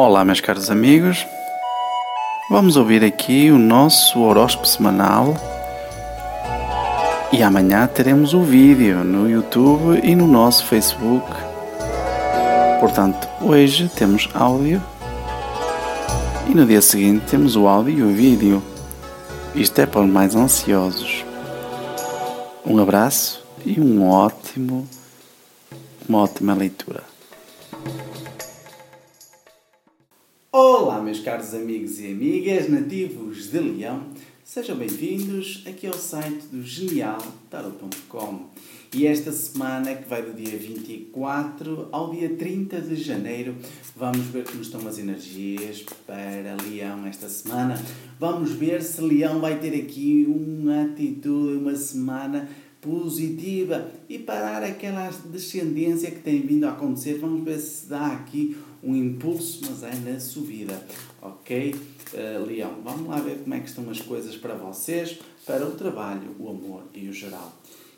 Olá, meus caros amigos. Vamos ouvir aqui o nosso horóscopo semanal. E amanhã teremos o vídeo no YouTube e no nosso Facebook. Portanto, hoje temos áudio e no dia seguinte temos o áudio e o vídeo. Isto é para os mais ansiosos. Um abraço e um ótimo, uma ótima leitura. Olá, meus caros amigos e amigas nativos de Leão, sejam bem-vindos aqui ao site do genialtarot.com. E esta semana, que vai do dia 24 ao dia 30 de janeiro, vamos ver como estão as energias para Leão esta semana. Vamos ver se Leão vai ter aqui uma atitude, uma semana positiva e parar aquela descendência que tem vindo a acontecer. Vamos ver se dá aqui um impulso, mas é na subida, ok? Uh, Leão, vamos lá ver como é que estão as coisas para vocês, para o trabalho, o amor e o geral.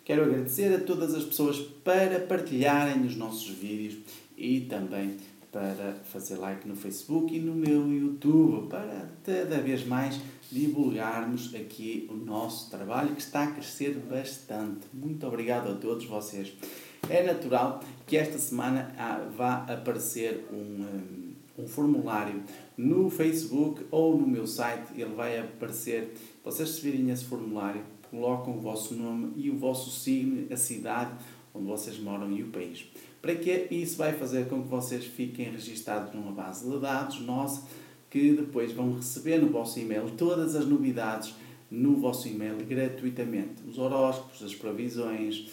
Quero agradecer a todas as pessoas para partilharem os nossos vídeos e também para fazer like no Facebook e no meu YouTube, para cada vez mais divulgarmos aqui o nosso trabalho que está a crescer bastante. Muito obrigado a todos vocês. É natural que esta semana vá aparecer um, um formulário no Facebook ou no meu site. Ele vai aparecer. Vocês se virem esse formulário, colocam o vosso nome e o vosso signo, a cidade onde vocês moram e o país. Para que isso vai fazer com que vocês fiquem registados numa base de dados nossa, que depois vão receber no vosso e-mail todas as novidades no vosso e-mail gratuitamente. Os horóscopos, as previsões,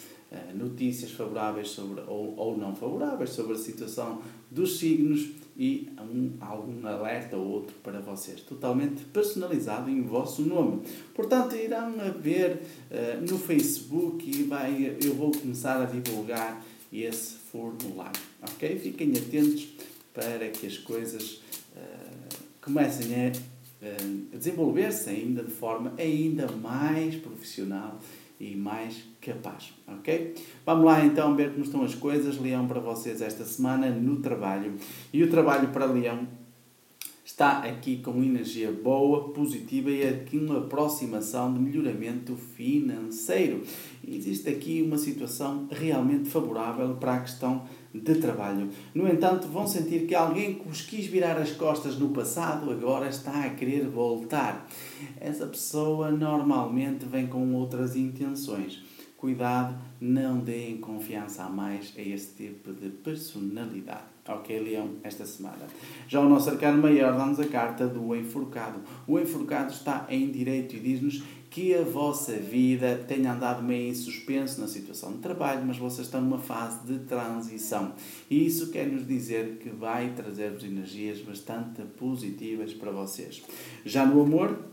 notícias favoráveis sobre, ou, ou não favoráveis sobre a situação dos signos e um, algum alerta ou outro para vocês, totalmente personalizado em vosso nome. Portanto, irão ver uh, no Facebook e vai, eu vou começar a divulgar esse formulário. Ok? Fiquem atentos para que as coisas uh, comecem a, uh, a desenvolver-se ainda de forma ainda mais profissional e mais capaz, ok? Vamos lá então ver como estão as coisas, Leão, para vocês esta semana no trabalho. E o trabalho para Leão está aqui com energia boa, positiva e aqui uma aproximação de melhoramento financeiro. Existe aqui uma situação realmente favorável para a questão de trabalho. No entanto, vão sentir que alguém que vos quis virar as costas no passado agora está a querer voltar. Essa pessoa normalmente vem com outras intenções. Cuidado, não deem confiança a mais a esse tipo de personalidade. Ok, Leão, esta semana. Já o nosso arcano maior dá-nos a carta do enforcado. O enforcado está em direito e diz-nos que a vossa vida tenha andado meio em suspenso na situação de trabalho, mas vocês estão numa fase de transição. E isso quer nos dizer que vai trazer-vos energias bastante positivas para vocês. Já no amor,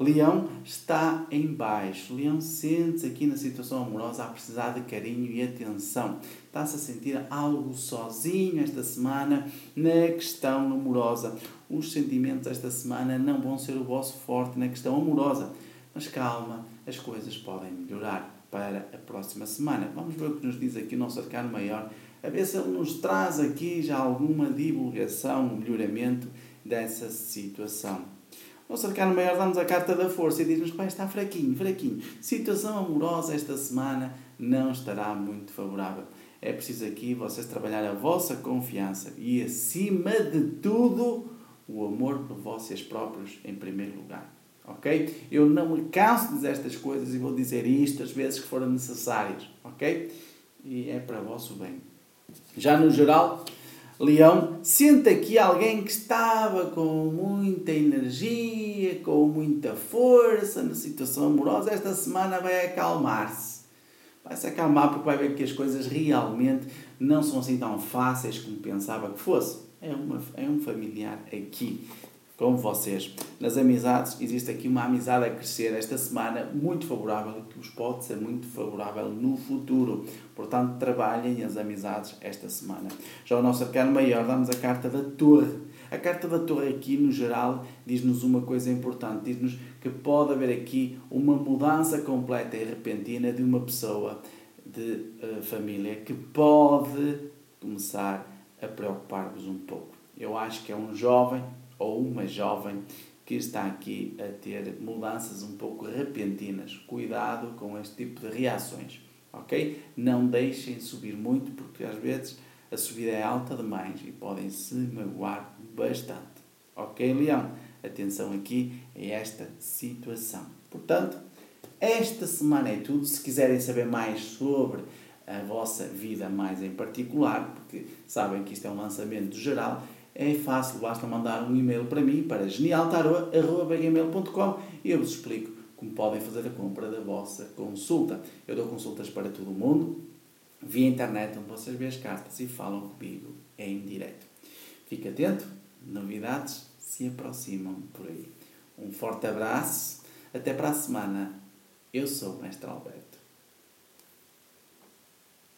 Leão está em baixo. Leão sente-se aqui na situação amorosa a precisar de carinho e atenção. Está-se a sentir algo sozinho esta semana na questão amorosa. Os sentimentos esta semana não vão ser o vosso forte na questão amorosa. Mas calma, as coisas podem melhorar para a próxima semana. Vamos ver o que nos diz aqui o nosso arcano maior, a ver se ele nos traz aqui já alguma divulgação, um melhoramento dessa situação. O arcano maior dá-nos a carta da força e diz-nos que está fraquinho, fraquinho. Situação amorosa esta semana não estará muito favorável. É preciso aqui vocês trabalhar a vossa confiança e, acima de tudo, o amor por vocês próprios em primeiro lugar. Ok? Eu não me canso de dizer estas coisas e vou dizer isto as vezes que forem necessárias. Ok? E é para vosso bem. Já no geral, Leão, sente aqui alguém que estava com muita energia, com muita força na situação amorosa. Esta semana vai acalmar-se. Vai se acalmar porque vai ver que as coisas realmente não são assim tão fáceis como pensava que fosse. É, uma, é um familiar aqui com vocês. Nas amizades, existe aqui uma amizade a crescer esta semana muito favorável que vos pode ser muito favorável no futuro. Portanto, trabalhem as amizades esta semana. Já o nosso arcano maior dá-nos a carta da Torre. A carta da Torre aqui, no geral, diz-nos uma coisa importante. Diz-nos que pode haver aqui uma mudança completa e repentina de uma pessoa de uh, família que pode começar a preocupar-vos um pouco Eu acho que é um jovem ou uma jovem que está aqui a ter mudanças um pouco repentinas. Cuidado com este tipo de reações, ok? Não deixem subir muito, porque às vezes a subida é alta demais e podem se magoar bastante. Ok, Leão? Atenção aqui a esta situação. Portanto, esta semana é tudo. Se quiserem saber mais sobre a vossa vida mais em particular, porque sabem que isto é um lançamento geral, é fácil, basta mandar um e-mail para mim, para genialtarua.com e eu vos explico como podem fazer a compra da vossa consulta. Eu dou consultas para todo o mundo, via internet, onde vocês veem as cartas e falam comigo em direto. Fique atento, novidades se aproximam por aí. Um forte abraço, até para a semana. Eu sou o Mestre Alberto.